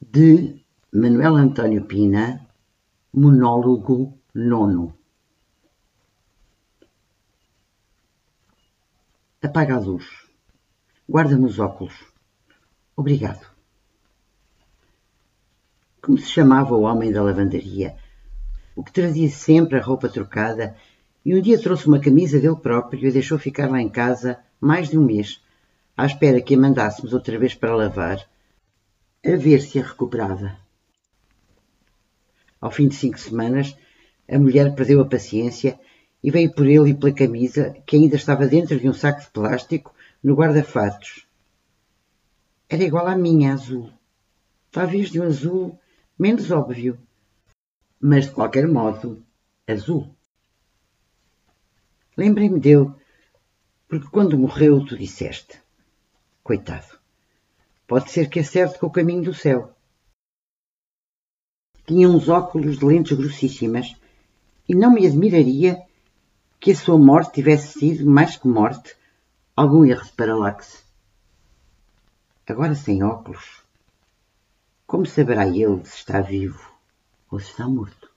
de Manuel António Pina, monólogo nono. Apaga a luz. Guarda-me os óculos. Obrigado. Como se chamava o homem da lavandaria, o que trazia sempre a roupa trocada e um dia trouxe uma camisa dele próprio e deixou ficar lá em casa mais de um mês, à espera que a mandássemos outra vez para lavar a ver se a recuperava. Ao fim de cinco semanas, a mulher perdeu a paciência e veio por ele e pela camisa, que ainda estava dentro de um saco de plástico no guarda-fatos. Era igual à minha, azul. Talvez de um azul menos óbvio, mas de qualquer modo, azul. Lembrei-me dele, porque quando morreu tu disseste: Coitado. Pode ser que acerte com o caminho do céu. Tinha uns óculos de lentes grossíssimas e não me admiraria que a sua morte tivesse sido, mais que morte, algum erro de paralaxe. Agora sem óculos, como saberá ele se está vivo ou se está morto?